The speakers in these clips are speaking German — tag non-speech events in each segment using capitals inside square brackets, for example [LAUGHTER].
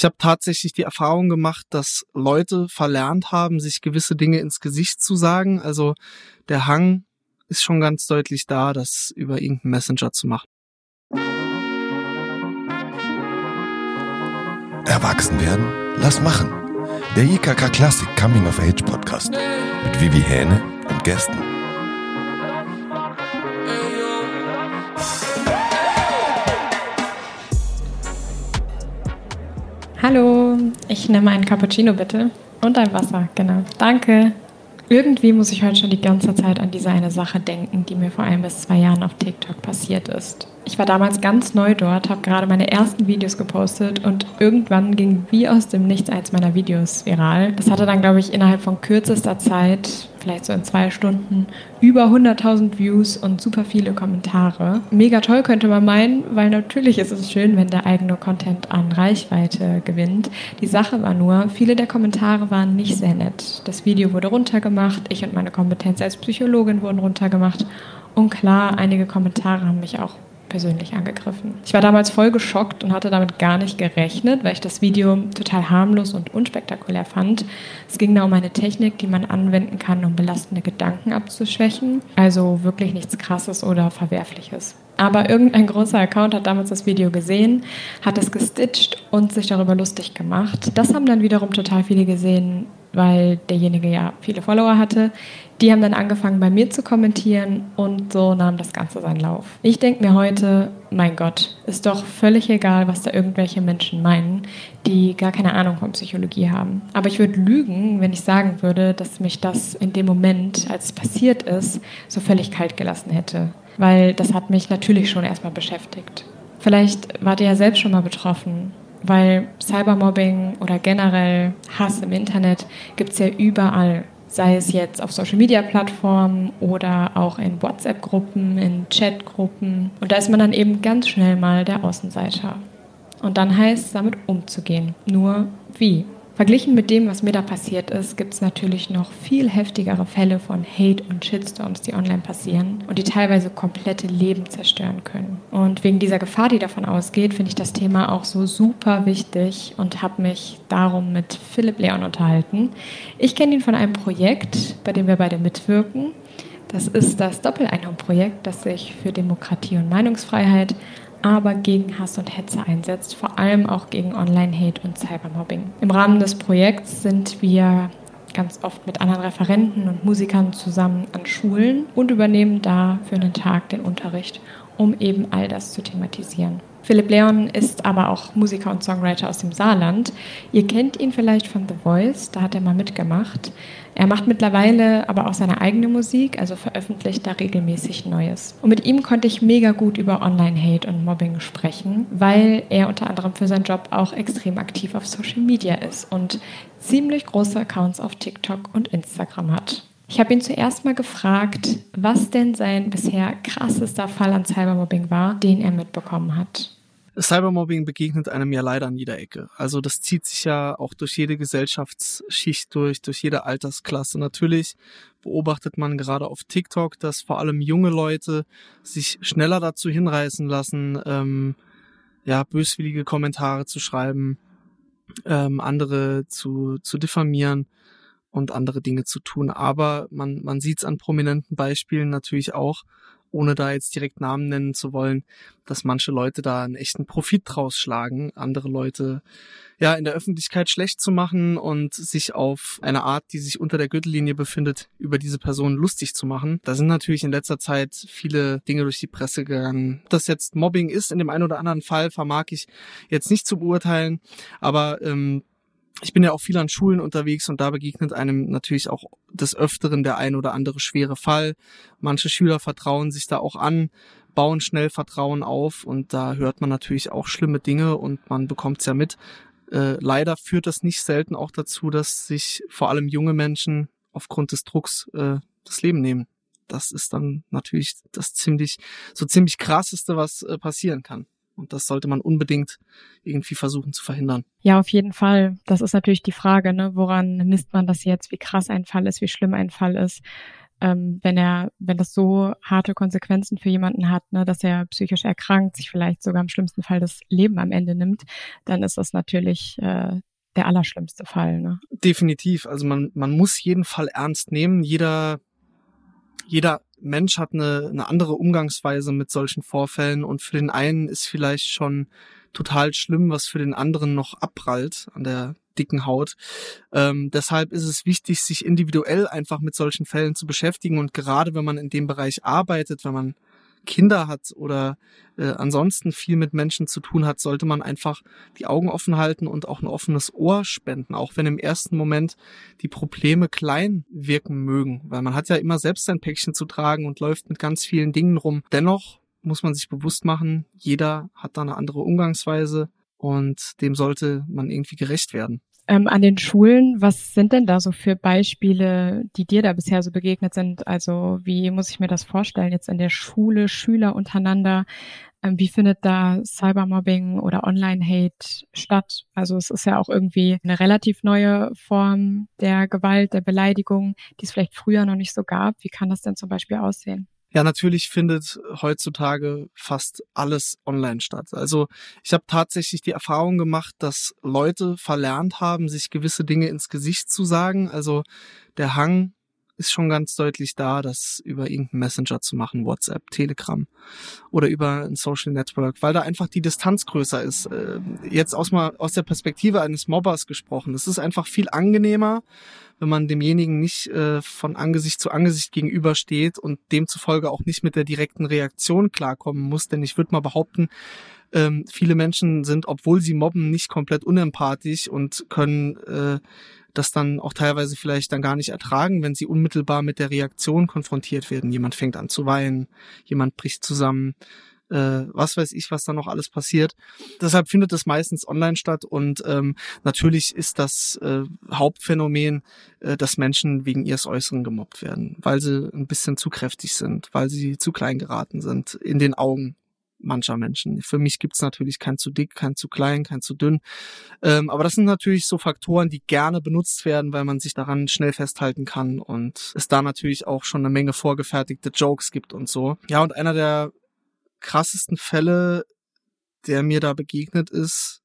Ich habe tatsächlich die Erfahrung gemacht, dass Leute verlernt haben, sich gewisse Dinge ins Gesicht zu sagen. Also der Hang ist schon ganz deutlich da, das über irgendeinen Messenger zu machen. Erwachsen werden? Lass machen. Der IKK Classic Coming of Age Podcast mit Vivi Hähne und Gästen. Hallo, ich nehme einen Cappuccino bitte und ein Wasser, genau. Danke. Irgendwie muss ich heute schon die ganze Zeit an diese eine Sache denken, die mir vor ein bis zwei Jahren auf TikTok passiert ist. Ich war damals ganz neu dort, habe gerade meine ersten Videos gepostet und irgendwann ging wie aus dem Nichts eins meiner Videos viral. Das hatte dann, glaube ich, innerhalb von kürzester Zeit, vielleicht so in zwei Stunden, über 100.000 Views und super viele Kommentare. Mega toll könnte man meinen, weil natürlich ist es schön, wenn der eigene Content an Reichweite gewinnt. Die Sache war nur, viele der Kommentare waren nicht sehr nett. Das Video wurde runtergemacht, ich und meine Kompetenz als Psychologin wurden runtergemacht. Und klar, einige Kommentare haben mich auch persönlich angegriffen. Ich war damals voll geschockt und hatte damit gar nicht gerechnet, weil ich das Video total harmlos und unspektakulär fand. Es ging da um eine Technik, die man anwenden kann, um belastende Gedanken abzuschwächen. Also wirklich nichts Krasses oder Verwerfliches. Aber irgendein großer Account hat damals das Video gesehen, hat es gestitcht und sich darüber lustig gemacht. Das haben dann wiederum total viele gesehen, weil derjenige ja viele Follower hatte. Die haben dann angefangen bei mir zu kommentieren und so nahm das Ganze seinen Lauf. Ich denke mir heute, mein Gott, ist doch völlig egal, was da irgendwelche Menschen meinen, die gar keine Ahnung von Psychologie haben. Aber ich würde lügen, wenn ich sagen würde, dass mich das in dem Moment, als es passiert ist, so völlig kalt gelassen hätte. Weil das hat mich natürlich schon erstmal beschäftigt. Vielleicht wart ihr ja selbst schon mal betroffen weil Cybermobbing oder generell Hass im Internet gibt es ja überall sei es jetzt auf Social-Media-Plattformen oder auch in WhatsApp-Gruppen, in Chat-Gruppen. Und da ist man dann eben ganz schnell mal der Außenseiter. Und dann heißt es, damit umzugehen. Nur wie? Verglichen mit dem, was mir da passiert ist, gibt es natürlich noch viel heftigere Fälle von Hate und Shitstorms, die online passieren und die teilweise komplette Leben zerstören können. Und wegen dieser Gefahr, die davon ausgeht, finde ich das Thema auch so super wichtig und habe mich darum mit Philipp Leon unterhalten. Ich kenne ihn von einem Projekt, bei dem wir beide mitwirken. Das ist das Doppeleinhorn-Projekt, das sich für Demokratie und Meinungsfreiheit aber gegen Hass und Hetze einsetzt, vor allem auch gegen Online-Hate und Cybermobbing. Im Rahmen des Projekts sind wir ganz oft mit anderen Referenten und Musikern zusammen an Schulen und übernehmen da für einen Tag den Unterricht, um eben all das zu thematisieren. Philipp Leon ist aber auch Musiker und Songwriter aus dem Saarland. Ihr kennt ihn vielleicht von The Voice, da hat er mal mitgemacht. Er macht mittlerweile aber auch seine eigene Musik, also veröffentlicht da regelmäßig Neues. Und mit ihm konnte ich mega gut über Online-Hate und Mobbing sprechen, weil er unter anderem für seinen Job auch extrem aktiv auf Social Media ist und ziemlich große Accounts auf TikTok und Instagram hat. Ich habe ihn zuerst mal gefragt, was denn sein bisher krassester Fall an Cybermobbing war, den er mitbekommen hat. Cybermobbing begegnet einem ja leider an jeder Ecke. Also das zieht sich ja auch durch jede Gesellschaftsschicht durch, durch jede Altersklasse. Natürlich beobachtet man gerade auf TikTok, dass vor allem junge Leute sich schneller dazu hinreißen lassen, ähm, ja, böswillige Kommentare zu schreiben, ähm, andere zu, zu diffamieren und andere Dinge zu tun. Aber man, man sieht es an prominenten Beispielen natürlich auch, ohne da jetzt direkt Namen nennen zu wollen, dass manche Leute da einen echten Profit draus schlagen, andere Leute ja in der Öffentlichkeit schlecht zu machen und sich auf eine Art, die sich unter der Gürtellinie befindet, über diese Person lustig zu machen. Da sind natürlich in letzter Zeit viele Dinge durch die Presse gegangen. Ob das jetzt Mobbing ist in dem einen oder anderen Fall, vermag ich jetzt nicht zu beurteilen, aber ähm, ich bin ja auch viel an Schulen unterwegs und da begegnet einem natürlich auch des Öfteren der ein oder andere schwere Fall. Manche Schüler vertrauen sich da auch an, bauen schnell Vertrauen auf und da hört man natürlich auch schlimme Dinge und man bekommt es ja mit. Äh, leider führt das nicht selten auch dazu, dass sich vor allem junge Menschen aufgrund des Drucks äh, das Leben nehmen. Das ist dann natürlich das ziemlich, so ziemlich krasseste, was äh, passieren kann. Und das sollte man unbedingt irgendwie versuchen zu verhindern. Ja, auf jeden Fall. Das ist natürlich die Frage, ne? woran misst man das jetzt, wie krass ein Fall ist, wie schlimm ein Fall ist. ähm, wenn er, wenn das so harte Konsequenzen für jemanden hat, ne, dass er psychisch erkrankt, sich vielleicht sogar im schlimmsten Fall das Leben am Ende nimmt, dann ist das natürlich äh, der allerschlimmste Fall. Ne? Definitiv. Also man, man muss jeden Fall ernst nehmen. Jeder, jeder Mensch hat eine, eine andere Umgangsweise mit solchen Vorfällen und für den einen ist vielleicht schon total schlimm, was für den anderen noch abprallt an der dicken Haut. Ähm, deshalb ist es wichtig, sich individuell einfach mit solchen Fällen zu beschäftigen und gerade wenn man in dem Bereich arbeitet, wenn man Kinder hat oder äh, ansonsten viel mit Menschen zu tun hat, sollte man einfach die Augen offen halten und auch ein offenes Ohr spenden, auch wenn im ersten Moment die Probleme klein wirken mögen, weil man hat ja immer selbst sein Päckchen zu tragen und läuft mit ganz vielen Dingen rum. Dennoch muss man sich bewusst machen, jeder hat da eine andere Umgangsweise und dem sollte man irgendwie gerecht werden ähm, an den Schulen. Was sind denn da so für Beispiele, die dir da bisher so begegnet sind? Also wie muss ich mir das vorstellen jetzt in der Schule, Schüler untereinander? Ähm, wie findet da Cybermobbing oder Online-Hate statt? Also es ist ja auch irgendwie eine relativ neue Form der Gewalt, der Beleidigung, die es vielleicht früher noch nicht so gab. Wie kann das denn zum Beispiel aussehen? Ja, natürlich findet heutzutage fast alles online statt. Also ich habe tatsächlich die Erfahrung gemacht, dass Leute verlernt haben, sich gewisse Dinge ins Gesicht zu sagen. Also der Hang ist schon ganz deutlich da, das über irgendeinen Messenger zu machen, WhatsApp, Telegram oder über ein Social Network, weil da einfach die Distanz größer ist. Äh, jetzt aus, mal aus der Perspektive eines Mobbers gesprochen. Es ist einfach viel angenehmer, wenn man demjenigen nicht äh, von Angesicht zu Angesicht gegenübersteht und demzufolge auch nicht mit der direkten Reaktion klarkommen muss. Denn ich würde mal behaupten, ähm, viele Menschen sind, obwohl sie mobben, nicht komplett unempathisch und können äh, das dann auch teilweise vielleicht dann gar nicht ertragen, wenn sie unmittelbar mit der Reaktion konfrontiert werden. Jemand fängt an zu weinen, jemand bricht zusammen, äh, was weiß ich, was da noch alles passiert. Deshalb findet es meistens online statt und ähm, natürlich ist das äh, Hauptphänomen, äh, dass Menschen wegen ihres Äußeren gemobbt werden, weil sie ein bisschen zu kräftig sind, weil sie zu klein geraten sind in den Augen mancher Menschen. Für mich gibt's natürlich kein zu dick, kein zu klein, kein zu dünn. Ähm, aber das sind natürlich so Faktoren, die gerne benutzt werden, weil man sich daran schnell festhalten kann und es da natürlich auch schon eine Menge vorgefertigte Jokes gibt und so. Ja, und einer der krassesten Fälle, der mir da begegnet ist,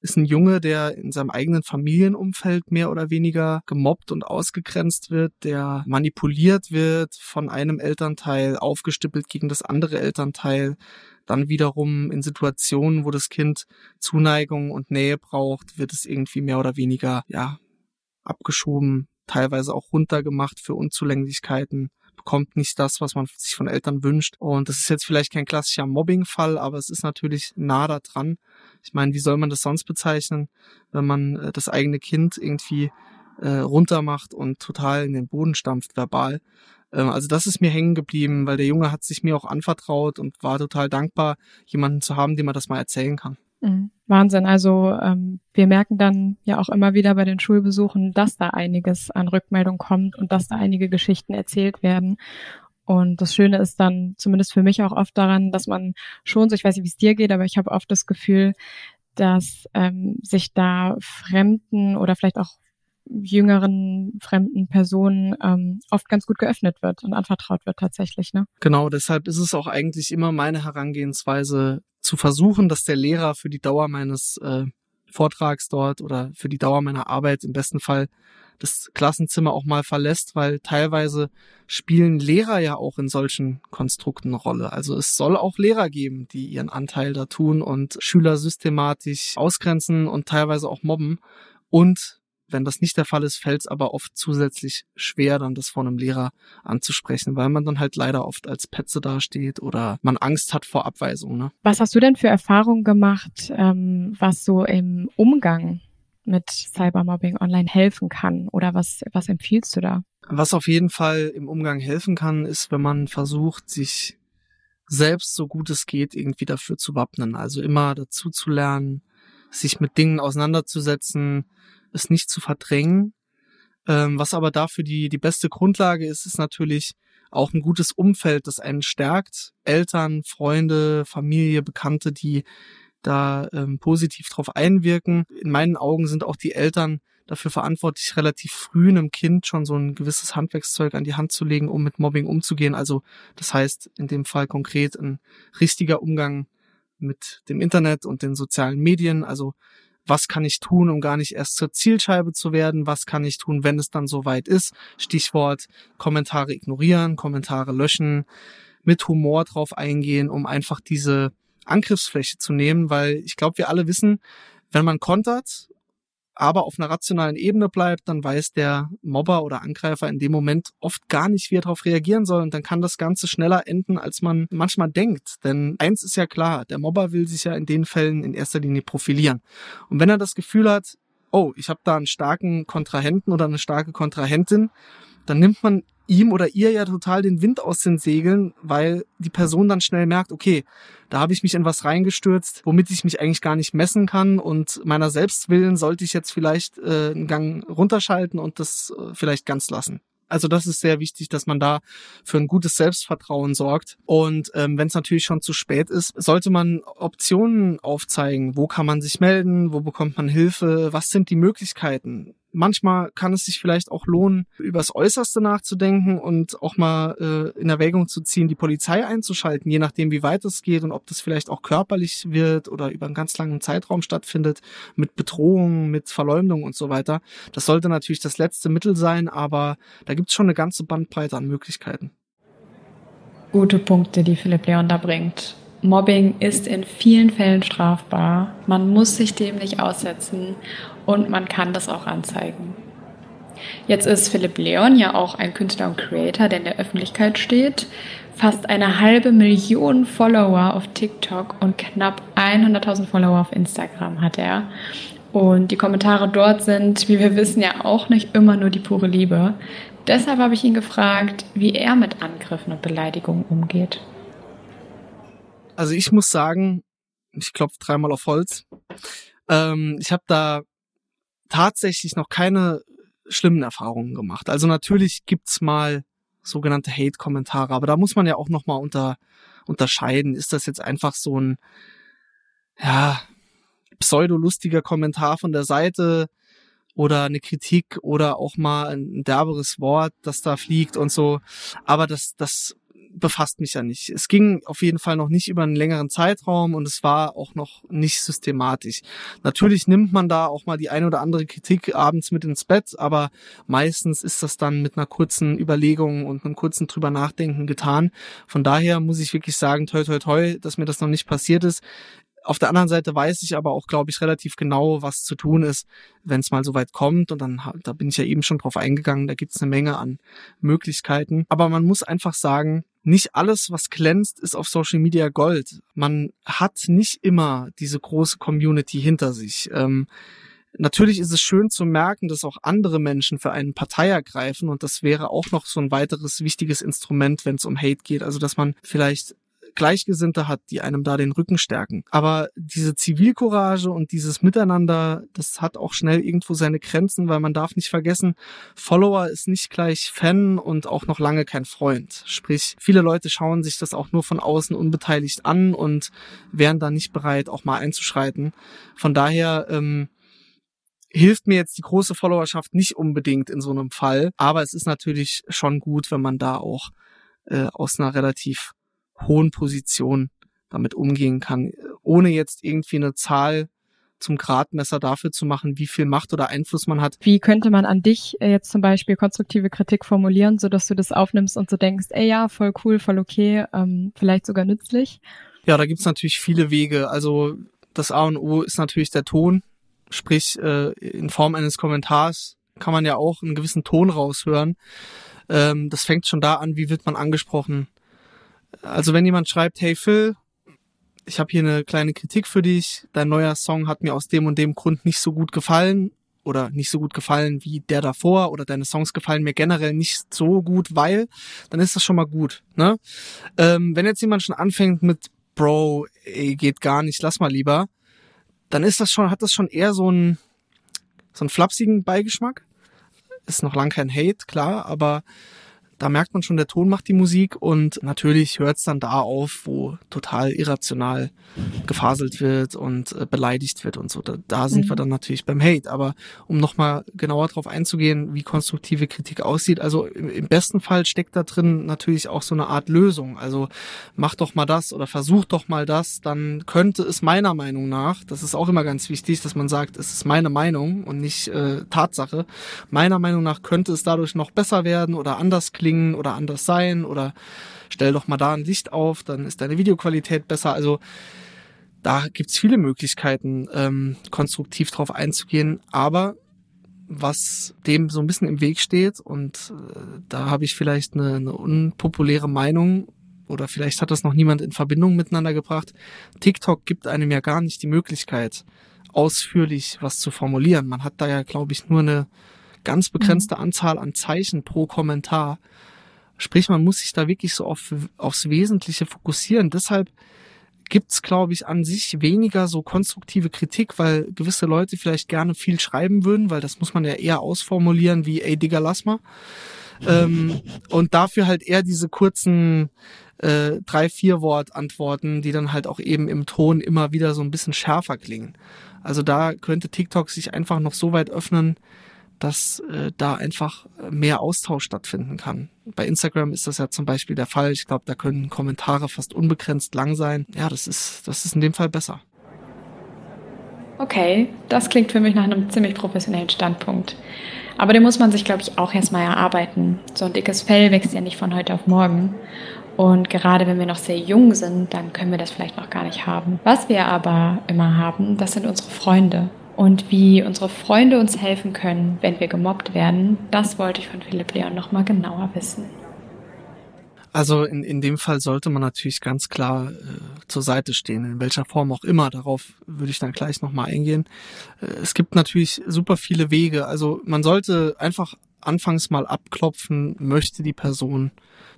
ist ein Junge, der in seinem eigenen Familienumfeld mehr oder weniger gemobbt und ausgegrenzt wird, der manipuliert wird von einem Elternteil, aufgestippelt gegen das andere Elternteil, dann wiederum in Situationen, wo das Kind Zuneigung und Nähe braucht, wird es irgendwie mehr oder weniger, ja, abgeschoben, teilweise auch runtergemacht für Unzulänglichkeiten bekommt nicht das, was man sich von Eltern wünscht. Und das ist jetzt vielleicht kein klassischer Mobbing-Fall, aber es ist natürlich nah da dran. Ich meine, wie soll man das sonst bezeichnen, wenn man äh, das eigene Kind irgendwie äh, runtermacht und total in den Boden stampft, verbal. Ähm, also das ist mir hängen geblieben, weil der Junge hat sich mir auch anvertraut und war total dankbar, jemanden zu haben, dem man das mal erzählen kann. Mhm. Wahnsinn. Also ähm, wir merken dann ja auch immer wieder bei den Schulbesuchen, dass da einiges an Rückmeldung kommt und dass da einige Geschichten erzählt werden. Und das Schöne ist dann zumindest für mich auch oft daran, dass man schon, so ich weiß nicht, wie es dir geht, aber ich habe oft das Gefühl, dass ähm, sich da Fremden oder vielleicht auch jüngeren fremden Personen ähm, oft ganz gut geöffnet wird und anvertraut wird tatsächlich. Ne? Genau, deshalb ist es auch eigentlich immer meine Herangehensweise zu versuchen, dass der Lehrer für die Dauer meines äh, Vortrags dort oder für die Dauer meiner Arbeit im besten Fall das Klassenzimmer auch mal verlässt, weil teilweise spielen Lehrer ja auch in solchen Konstrukten eine Rolle. Also es soll auch Lehrer geben, die ihren Anteil da tun und Schüler systematisch ausgrenzen und teilweise auch mobben. Und wenn das nicht der Fall ist, fällt es aber oft zusätzlich schwer, dann das vor einem Lehrer anzusprechen, weil man dann halt leider oft als Petze dasteht oder man Angst hat vor Abweisung. Ne? Was hast du denn für Erfahrungen gemacht, ähm, was so im Umgang mit Cybermobbing online helfen kann? Oder was, was empfiehlst du da? Was auf jeden Fall im Umgang helfen kann, ist, wenn man versucht, sich selbst so gut es geht irgendwie dafür zu wappnen. Also immer dazu zu lernen, sich mit Dingen auseinanderzusetzen, es nicht zu verdrängen. Ähm, was aber dafür die, die beste Grundlage ist, ist natürlich auch ein gutes Umfeld, das einen stärkt. Eltern, Freunde, Familie, Bekannte, die da ähm, positiv drauf einwirken. In meinen Augen sind auch die Eltern dafür verantwortlich, relativ früh einem Kind schon so ein gewisses Handwerkszeug an die Hand zu legen, um mit Mobbing umzugehen. Also das heißt in dem Fall konkret ein richtiger Umgang mit dem Internet und den sozialen Medien. Also was kann ich tun, um gar nicht erst zur Zielscheibe zu werden? Was kann ich tun, wenn es dann soweit ist? Stichwort Kommentare ignorieren, Kommentare löschen, mit Humor drauf eingehen, um einfach diese Angriffsfläche zu nehmen, weil ich glaube, wir alle wissen, wenn man kontert, aber auf einer rationalen Ebene bleibt, dann weiß der Mobber oder Angreifer in dem Moment oft gar nicht, wie er darauf reagieren soll. Und dann kann das Ganze schneller enden, als man manchmal denkt. Denn eins ist ja klar, der Mobber will sich ja in den Fällen in erster Linie profilieren. Und wenn er das Gefühl hat, oh, ich habe da einen starken Kontrahenten oder eine starke Kontrahentin, dann nimmt man ihm oder ihr ja total den Wind aus den Segeln, weil die Person dann schnell merkt, okay, da habe ich mich in was reingestürzt, womit ich mich eigentlich gar nicht messen kann und meiner Selbstwillen sollte ich jetzt vielleicht äh, einen Gang runterschalten und das äh, vielleicht ganz lassen. Also das ist sehr wichtig, dass man da für ein gutes Selbstvertrauen sorgt. Und ähm, wenn es natürlich schon zu spät ist, sollte man Optionen aufzeigen. Wo kann man sich melden? Wo bekommt man Hilfe? Was sind die Möglichkeiten? Manchmal kann es sich vielleicht auch lohnen, übers Äußerste nachzudenken und auch mal äh, in Erwägung zu ziehen, die Polizei einzuschalten, je nachdem, wie weit es geht und ob das vielleicht auch körperlich wird oder über einen ganz langen Zeitraum stattfindet, mit Bedrohung, mit Verleumdung und so weiter. Das sollte natürlich das letzte Mittel sein, aber da gibt es schon eine ganze Bandbreite an Möglichkeiten. Gute Punkte, die Philipp Leon da bringt. Mobbing ist in vielen Fällen strafbar. Man muss sich dem nicht aussetzen und man kann das auch anzeigen. Jetzt ist Philipp Leon ja auch ein Künstler und Creator, der in der Öffentlichkeit steht. Fast eine halbe Million Follower auf TikTok und knapp 100.000 Follower auf Instagram hat er. Und die Kommentare dort sind, wie wir wissen, ja auch nicht immer nur die pure Liebe. Deshalb habe ich ihn gefragt, wie er mit Angriffen und Beleidigungen umgeht. Also ich muss sagen, ich klopfe dreimal auf Holz. Ähm, ich habe da tatsächlich noch keine schlimmen Erfahrungen gemacht. Also natürlich gibt's mal sogenannte Hate-Kommentare, aber da muss man ja auch noch mal unter, unterscheiden. Ist das jetzt einfach so ein ja pseudolustiger Kommentar von der Seite oder eine Kritik oder auch mal ein derberes Wort, das da fliegt und so. Aber das, das befasst mich ja nicht. Es ging auf jeden Fall noch nicht über einen längeren Zeitraum und es war auch noch nicht systematisch. Natürlich nimmt man da auch mal die eine oder andere Kritik abends mit ins Bett, aber meistens ist das dann mit einer kurzen Überlegung und einem kurzen drüber nachdenken getan. Von daher muss ich wirklich sagen, toi toi toi, dass mir das noch nicht passiert ist. Auf der anderen Seite weiß ich aber auch, glaube ich, relativ genau, was zu tun ist, wenn es mal so weit kommt. Und dann, da bin ich ja eben schon drauf eingegangen, da gibt es eine Menge an Möglichkeiten. Aber man muss einfach sagen, nicht alles, was glänzt, ist auf Social Media Gold. Man hat nicht immer diese große Community hinter sich. Ähm, natürlich ist es schön zu merken, dass auch andere Menschen für einen Partei ergreifen und das wäre auch noch so ein weiteres wichtiges Instrument, wenn es um Hate geht. Also dass man vielleicht Gleichgesinnte hat, die einem da den Rücken stärken. Aber diese Zivilcourage und dieses Miteinander, das hat auch schnell irgendwo seine Grenzen, weil man darf nicht vergessen, Follower ist nicht gleich Fan und auch noch lange kein Freund. Sprich, viele Leute schauen sich das auch nur von außen unbeteiligt an und wären da nicht bereit, auch mal einzuschreiten. Von daher, ähm, hilft mir jetzt die große Followerschaft nicht unbedingt in so einem Fall, aber es ist natürlich schon gut, wenn man da auch äh, aus einer relativ hohen Position damit umgehen kann, ohne jetzt irgendwie eine Zahl zum Gradmesser dafür zu machen, wie viel Macht oder Einfluss man hat. Wie könnte man an dich äh, jetzt zum Beispiel konstruktive Kritik formulieren, so dass du das aufnimmst und so denkst, ey ja, voll cool, voll okay, ähm, vielleicht sogar nützlich? Ja, da gibt's natürlich viele Wege. Also das A und O ist natürlich der Ton, sprich äh, in Form eines Kommentars kann man ja auch einen gewissen Ton raushören. Ähm, das fängt schon da an, wie wird man angesprochen also wenn jemand schreibt, hey Phil, ich habe hier eine kleine Kritik für dich, dein neuer Song hat mir aus dem und dem Grund nicht so gut gefallen oder nicht so gut gefallen wie der davor oder deine Songs gefallen mir generell nicht so gut, weil, dann ist das schon mal gut. Ne? Ähm, wenn jetzt jemand schon anfängt mit Bro, ey, geht gar nicht, lass mal lieber, dann ist das schon, hat das schon eher so einen so einen flapsigen Beigeschmack. Ist noch lang kein Hate, klar, aber da merkt man schon, der Ton macht die Musik und natürlich hört es dann da auf, wo total irrational gefaselt wird und äh, beleidigt wird und so. Da, da sind mhm. wir dann natürlich beim Hate. Aber um nochmal genauer darauf einzugehen, wie konstruktive Kritik aussieht, also im, im, besten Fall steckt da drin natürlich auch so eine Art Lösung. Also mach doch mal das oder versuch doch mal das, dann könnte es meiner Meinung nach, das ist auch immer ganz wichtig, dass man sagt, es ist meine Meinung und nicht äh, Tatsache. Meiner Meinung nach könnte es dadurch noch besser werden oder anders klingen klingen oder anders sein oder stell doch mal da ein Licht auf, dann ist deine Videoqualität besser. Also da gibt's viele Möglichkeiten, ähm, konstruktiv drauf einzugehen, aber was dem so ein bisschen im Weg steht und äh, da habe ich vielleicht eine, eine unpopuläre Meinung oder vielleicht hat das noch niemand in Verbindung miteinander gebracht. TikTok gibt einem ja gar nicht die Möglichkeit, ausführlich was zu formulieren. Man hat da ja, glaube ich, nur eine ganz begrenzte mhm. Anzahl an Zeichen pro Kommentar. Sprich, man muss sich da wirklich so auf, aufs Wesentliche fokussieren. Deshalb gibt's, glaube ich, an sich weniger so konstruktive Kritik, weil gewisse Leute vielleicht gerne viel schreiben würden, weil das muss man ja eher ausformulieren wie, ey Digga, lass mal. Ähm, und dafür halt eher diese kurzen äh, drei, vier Wort Antworten, die dann halt auch eben im Ton immer wieder so ein bisschen schärfer klingen. Also da könnte TikTok sich einfach noch so weit öffnen, dass äh, da einfach mehr Austausch stattfinden kann. Bei Instagram ist das ja zum Beispiel der Fall. Ich glaube, da können Kommentare fast unbegrenzt lang sein. Ja, das ist, das ist in dem Fall besser. Okay, das klingt für mich nach einem ziemlich professionellen Standpunkt. Aber den muss man sich, glaube ich, auch erstmal erarbeiten. So ein dickes Fell wächst ja nicht von heute auf morgen. Und gerade wenn wir noch sehr jung sind, dann können wir das vielleicht noch gar nicht haben. Was wir aber immer haben, das sind unsere Freunde. Und wie unsere Freunde uns helfen können, wenn wir gemobbt werden, das wollte ich von Philipp Leon nochmal genauer wissen. Also in, in dem Fall sollte man natürlich ganz klar äh, zur Seite stehen, in welcher Form auch immer. Darauf würde ich dann gleich nochmal eingehen. Äh, es gibt natürlich super viele Wege. Also man sollte einfach anfangs mal abklopfen, möchte die Person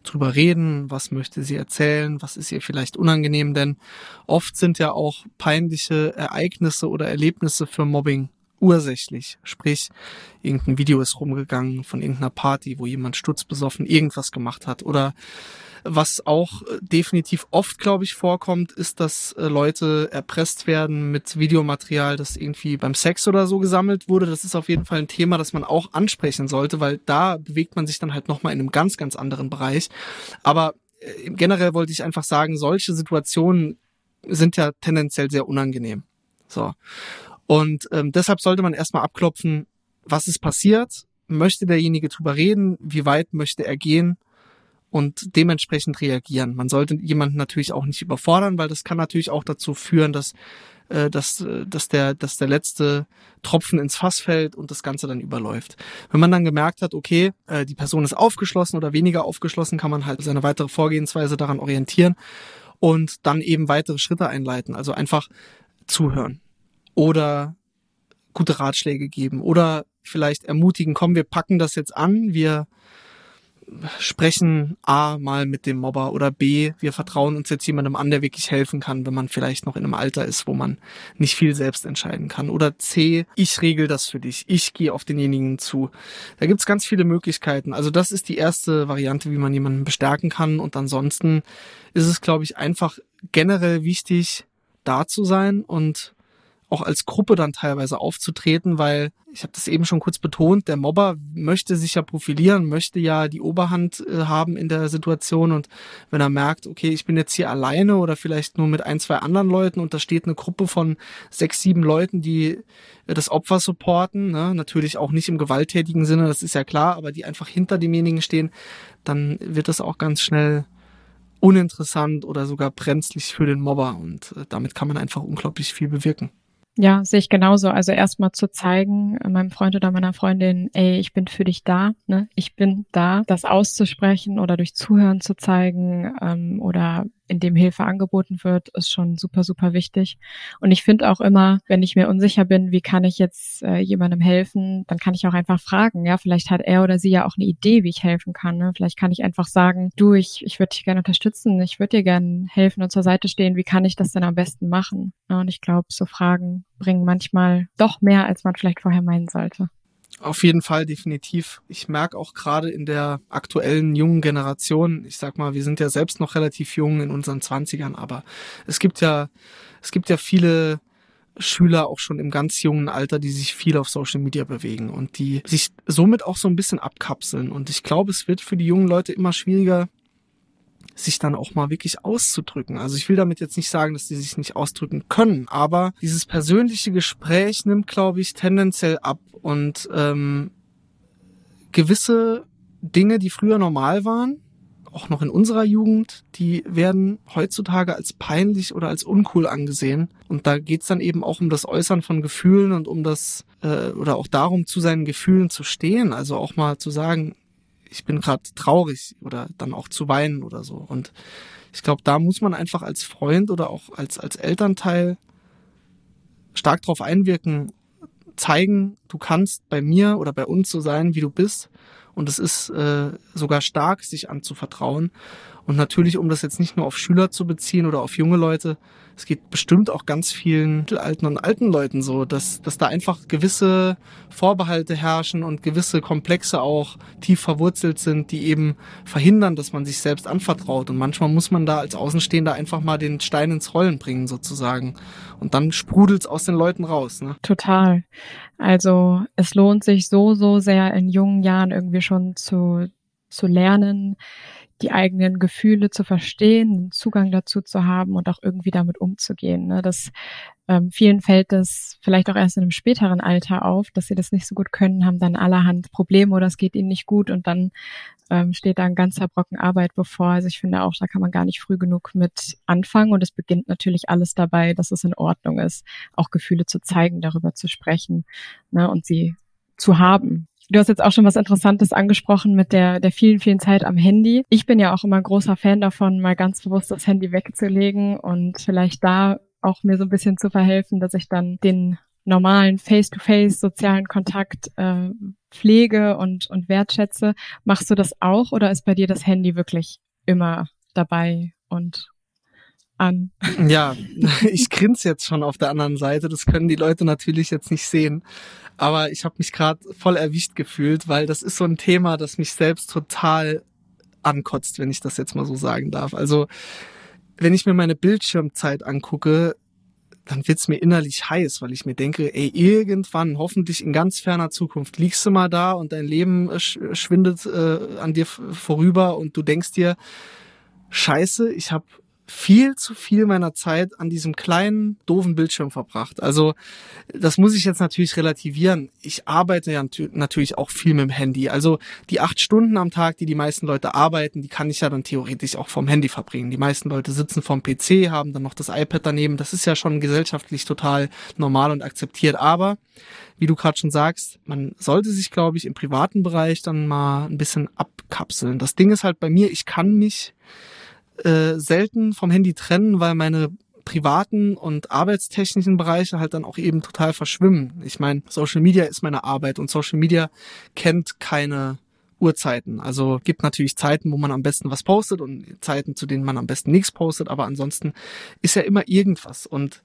drüber reden, was möchte sie erzählen, was ist ihr vielleicht unangenehm, denn oft sind ja auch peinliche Ereignisse oder Erlebnisse für Mobbing ursächlich. Sprich, irgendein Video ist rumgegangen von irgendeiner Party, wo jemand stutzbesoffen irgendwas gemacht hat oder was auch äh, definitiv oft, glaube ich, vorkommt, ist, dass äh, Leute erpresst werden mit Videomaterial, das irgendwie beim Sex oder so gesammelt wurde. Das ist auf jeden Fall ein Thema, das man auch ansprechen sollte, weil da bewegt man sich dann halt nochmal in einem ganz, ganz anderen Bereich. Aber äh, generell wollte ich einfach sagen, solche Situationen sind ja tendenziell sehr unangenehm. So. Und ähm, deshalb sollte man erstmal abklopfen, was ist passiert, möchte derjenige drüber reden, wie weit möchte er gehen und dementsprechend reagieren. Man sollte jemanden natürlich auch nicht überfordern, weil das kann natürlich auch dazu führen, dass äh, dass, äh, dass, der, dass der letzte Tropfen ins Fass fällt und das Ganze dann überläuft. Wenn man dann gemerkt hat, okay, äh, die Person ist aufgeschlossen oder weniger aufgeschlossen, kann man halt seine weitere Vorgehensweise daran orientieren und dann eben weitere Schritte einleiten. Also einfach zuhören oder gute Ratschläge geben oder vielleicht ermutigen, komm, wir packen das jetzt an, wir sprechen A mal mit dem Mobber oder B, wir vertrauen uns jetzt jemandem an, der wirklich helfen kann, wenn man vielleicht noch in einem Alter ist, wo man nicht viel selbst entscheiden kann. Oder C, ich regel das für dich, ich gehe auf denjenigen zu. Da gibt's ganz viele Möglichkeiten. Also das ist die erste Variante, wie man jemanden bestärken kann. Und ansonsten ist es, glaube ich, einfach generell wichtig, da zu sein und auch als Gruppe dann teilweise aufzutreten, weil ich habe das eben schon kurz betont, der Mobber möchte sich ja profilieren, möchte ja die Oberhand äh, haben in der Situation und wenn er merkt, okay, ich bin jetzt hier alleine oder vielleicht nur mit ein, zwei anderen Leuten und da steht eine Gruppe von sechs, sieben Leuten, die äh, das Opfer supporten, ne? natürlich auch nicht im gewalttätigen Sinne, das ist ja klar, aber die einfach hinter demjenigen stehen, dann wird das auch ganz schnell uninteressant oder sogar brenzlig für den Mobber und äh, damit kann man einfach unglaublich viel bewirken. Ja, sehe ich genauso. Also erstmal zu zeigen, äh, meinem Freund oder meiner Freundin, ey, ich bin für dich da, ne? Ich bin da, das auszusprechen oder durch Zuhören zu zeigen ähm, oder in dem Hilfe angeboten wird, ist schon super, super wichtig. Und ich finde auch immer, wenn ich mir unsicher bin, wie kann ich jetzt äh, jemandem helfen, dann kann ich auch einfach fragen. Ja, vielleicht hat er oder sie ja auch eine Idee, wie ich helfen kann. Ne? Vielleicht kann ich einfach sagen, du, ich, ich würde dich gerne unterstützen, ich würde dir gerne helfen und zur Seite stehen. Wie kann ich das denn am besten machen? Ja, und ich glaube, so Fragen bringen manchmal doch mehr, als man vielleicht vorher meinen sollte. Auf jeden Fall, definitiv. Ich merke auch gerade in der aktuellen jungen Generation, ich sag mal, wir sind ja selbst noch relativ jung in unseren Zwanzigern, aber es gibt ja, es gibt ja viele Schüler auch schon im ganz jungen Alter, die sich viel auf Social Media bewegen und die sich somit auch so ein bisschen abkapseln. Und ich glaube, es wird für die jungen Leute immer schwieriger, sich dann auch mal wirklich auszudrücken. Also ich will damit jetzt nicht sagen, dass die sich nicht ausdrücken können, aber dieses persönliche Gespräch nimmt, glaube ich, tendenziell ab und ähm, gewisse Dinge, die früher normal waren, auch noch in unserer Jugend, die werden heutzutage als peinlich oder als uncool angesehen. Und da geht's dann eben auch um das Äußern von Gefühlen und um das äh, oder auch darum, zu seinen Gefühlen zu stehen. Also auch mal zu sagen, ich bin gerade traurig oder dann auch zu weinen oder so. Und ich glaube, da muss man einfach als Freund oder auch als, als Elternteil stark drauf einwirken, zeigen, du kannst bei mir oder bei uns so sein, wie du bist. Und es ist äh, sogar stark, sich anzuvertrauen. Und natürlich, um das jetzt nicht nur auf Schüler zu beziehen oder auf junge Leute, es geht bestimmt auch ganz vielen mittelalten und alten Leuten so, dass, dass da einfach gewisse Vorbehalte herrschen und gewisse Komplexe auch tief verwurzelt sind, die eben verhindern, dass man sich selbst anvertraut. Und manchmal muss man da als Außenstehender einfach mal den Stein ins Rollen bringen, sozusagen. Und dann sprudelt's aus den Leuten raus. Ne? Total. Also es lohnt sich so, so sehr in jungen Jahren irgendwie schon zu, zu lernen, die eigenen Gefühle zu verstehen, einen Zugang dazu zu haben und auch irgendwie damit umzugehen. Ne? Das ähm, vielen fällt das vielleicht auch erst in einem späteren Alter auf, dass sie das nicht so gut können, haben dann allerhand Probleme oder es geht ihnen nicht gut und dann ähm, steht da ein ganzer Brocken Arbeit bevor. Also ich finde auch, da kann man gar nicht früh genug mit anfangen und es beginnt natürlich alles dabei, dass es in Ordnung ist, auch Gefühle zu zeigen, darüber zu sprechen ne, und sie zu haben. Du hast jetzt auch schon was Interessantes angesprochen mit der, der vielen, vielen Zeit am Handy. Ich bin ja auch immer ein großer Fan davon, mal ganz bewusst das Handy wegzulegen und vielleicht da auch mir so ein bisschen zu verhelfen, dass ich dann den normalen Face-to-Face sozialen Kontakt äh, pflege und, und wertschätze. Machst du das auch oder ist bei dir das Handy wirklich immer dabei und an. Ja, [LAUGHS] ich grinse jetzt schon auf der anderen Seite. Das können die Leute natürlich jetzt nicht sehen. Aber ich habe mich gerade voll erwischt gefühlt, weil das ist so ein Thema, das mich selbst total ankotzt, wenn ich das jetzt mal so sagen darf. Also wenn ich mir meine Bildschirmzeit angucke, dann wird's mir innerlich heiß, weil ich mir denke, ey, irgendwann, hoffentlich in ganz ferner Zukunft, liegst du mal da und dein Leben schwindet äh, an dir vorüber und du denkst dir, scheiße, ich habe viel zu viel meiner Zeit an diesem kleinen, doofen Bildschirm verbracht. Also das muss ich jetzt natürlich relativieren. Ich arbeite ja natürlich auch viel mit dem Handy. Also die acht Stunden am Tag, die die meisten Leute arbeiten, die kann ich ja dann theoretisch auch vom Handy verbringen. Die meisten Leute sitzen vorm PC, haben dann noch das iPad daneben. Das ist ja schon gesellschaftlich total normal und akzeptiert. Aber wie du gerade schon sagst, man sollte sich, glaube ich, im privaten Bereich dann mal ein bisschen abkapseln. Das Ding ist halt bei mir, ich kann mich äh, selten vom Handy trennen, weil meine privaten und arbeitstechnischen Bereiche halt dann auch eben total verschwimmen. Ich meine, Social Media ist meine Arbeit und Social Media kennt keine Uhrzeiten. Also gibt natürlich Zeiten, wo man am besten was postet und Zeiten, zu denen man am besten nichts postet, aber ansonsten ist ja immer irgendwas und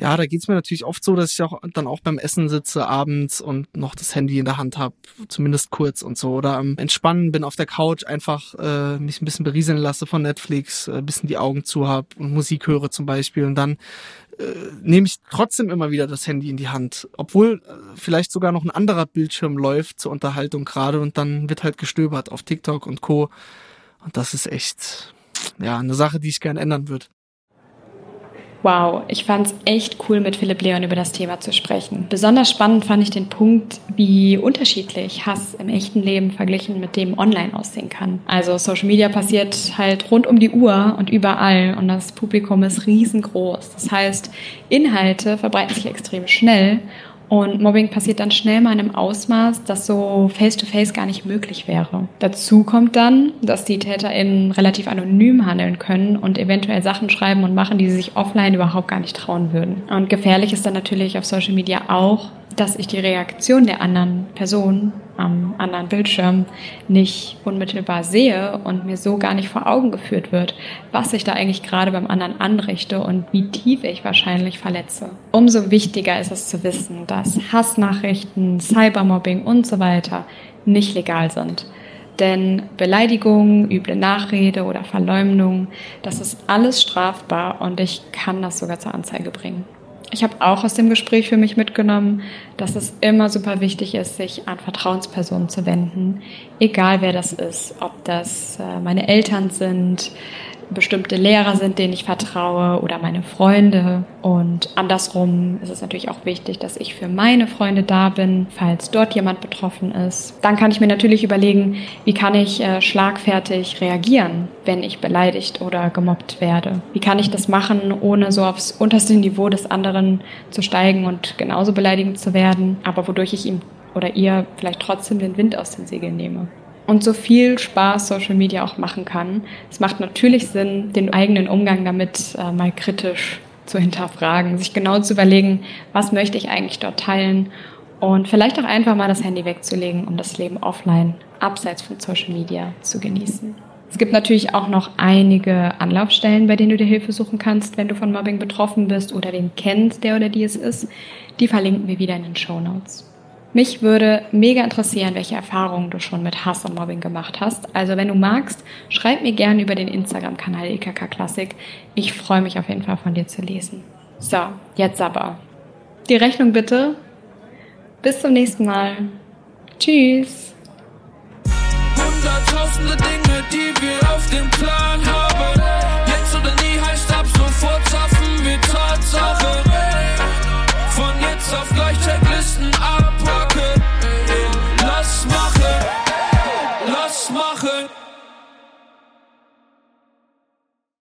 ja, da geht's mir natürlich oft so, dass ich auch dann auch beim Essen sitze abends und noch das Handy in der Hand habe, zumindest kurz und so. Oder am Entspannen bin auf der Couch, einfach äh, mich ein bisschen berieseln lasse von Netflix, äh, bisschen die Augen zu hab und Musik höre zum Beispiel. Und dann äh, nehme ich trotzdem immer wieder das Handy in die Hand. Obwohl äh, vielleicht sogar noch ein anderer Bildschirm läuft zur Unterhaltung gerade und dann wird halt gestöbert auf TikTok und Co. Und das ist echt ja eine Sache, die ich gern ändern würde. Wow, ich fand es echt cool, mit Philipp Leon über das Thema zu sprechen. Besonders spannend fand ich den Punkt, wie unterschiedlich Hass im echten Leben verglichen mit dem online aussehen kann. Also Social Media passiert halt rund um die Uhr und überall und das Publikum ist riesengroß. Das heißt, Inhalte verbreiten sich extrem schnell und Mobbing passiert dann schnell mal in einem Ausmaß, das so face-to-face -face gar nicht möglich wäre. Dazu kommt dann, dass die TäterInnen relativ anonym handeln können und eventuell Sachen schreiben und machen, die sie sich offline überhaupt gar nicht trauen würden. Und gefährlich ist dann natürlich auf Social Media auch, dass ich die Reaktion der anderen Person am anderen Bildschirm nicht unmittelbar sehe und mir so gar nicht vor Augen geführt wird, was ich da eigentlich gerade beim anderen anrichte und wie tief ich wahrscheinlich verletze. Umso wichtiger ist es zu wissen, dass Hassnachrichten, Cybermobbing und so weiter nicht legal sind. Denn Beleidigung, üble Nachrede oder Verleumdung, das ist alles strafbar und ich kann das sogar zur Anzeige bringen. Ich habe auch aus dem Gespräch für mich mitgenommen, dass es immer super wichtig ist, sich an Vertrauenspersonen zu wenden, egal wer das ist, ob das äh, meine Eltern sind, bestimmte Lehrer sind, denen ich vertraue oder meine Freunde. Und andersrum ist es natürlich auch wichtig, dass ich für meine Freunde da bin, falls dort jemand betroffen ist. Dann kann ich mir natürlich überlegen, wie kann ich äh, schlagfertig reagieren, wenn ich beleidigt oder gemobbt werde. Wie kann ich das machen, ohne so aufs unterste Niveau des anderen zu steigen und genauso beleidigend zu werden, aber wodurch ich ihm oder ihr vielleicht trotzdem den Wind aus den Segeln nehme und so viel Spaß Social Media auch machen kann. Es macht natürlich Sinn, den eigenen Umgang damit äh, mal kritisch zu hinterfragen, sich genau zu überlegen, was möchte ich eigentlich dort teilen und vielleicht auch einfach mal das Handy wegzulegen, um das Leben offline, abseits von Social Media zu genießen. Es gibt natürlich auch noch einige Anlaufstellen, bei denen du dir Hilfe suchen kannst, wenn du von Mobbing betroffen bist oder den kennst, der oder die es ist. Die verlinken wir wieder in den Show Notes. Mich würde mega interessieren, welche Erfahrungen du schon mit Hass und Mobbing gemacht hast. Also wenn du magst, schreib mir gerne über den Instagram-Kanal EKK Klassik. Ich freue mich auf jeden Fall von dir zu lesen. So, jetzt aber. Die Rechnung bitte. Bis zum nächsten Mal. Tschüss. Hunderttausende Dinge, die wir auf dem Plan haben.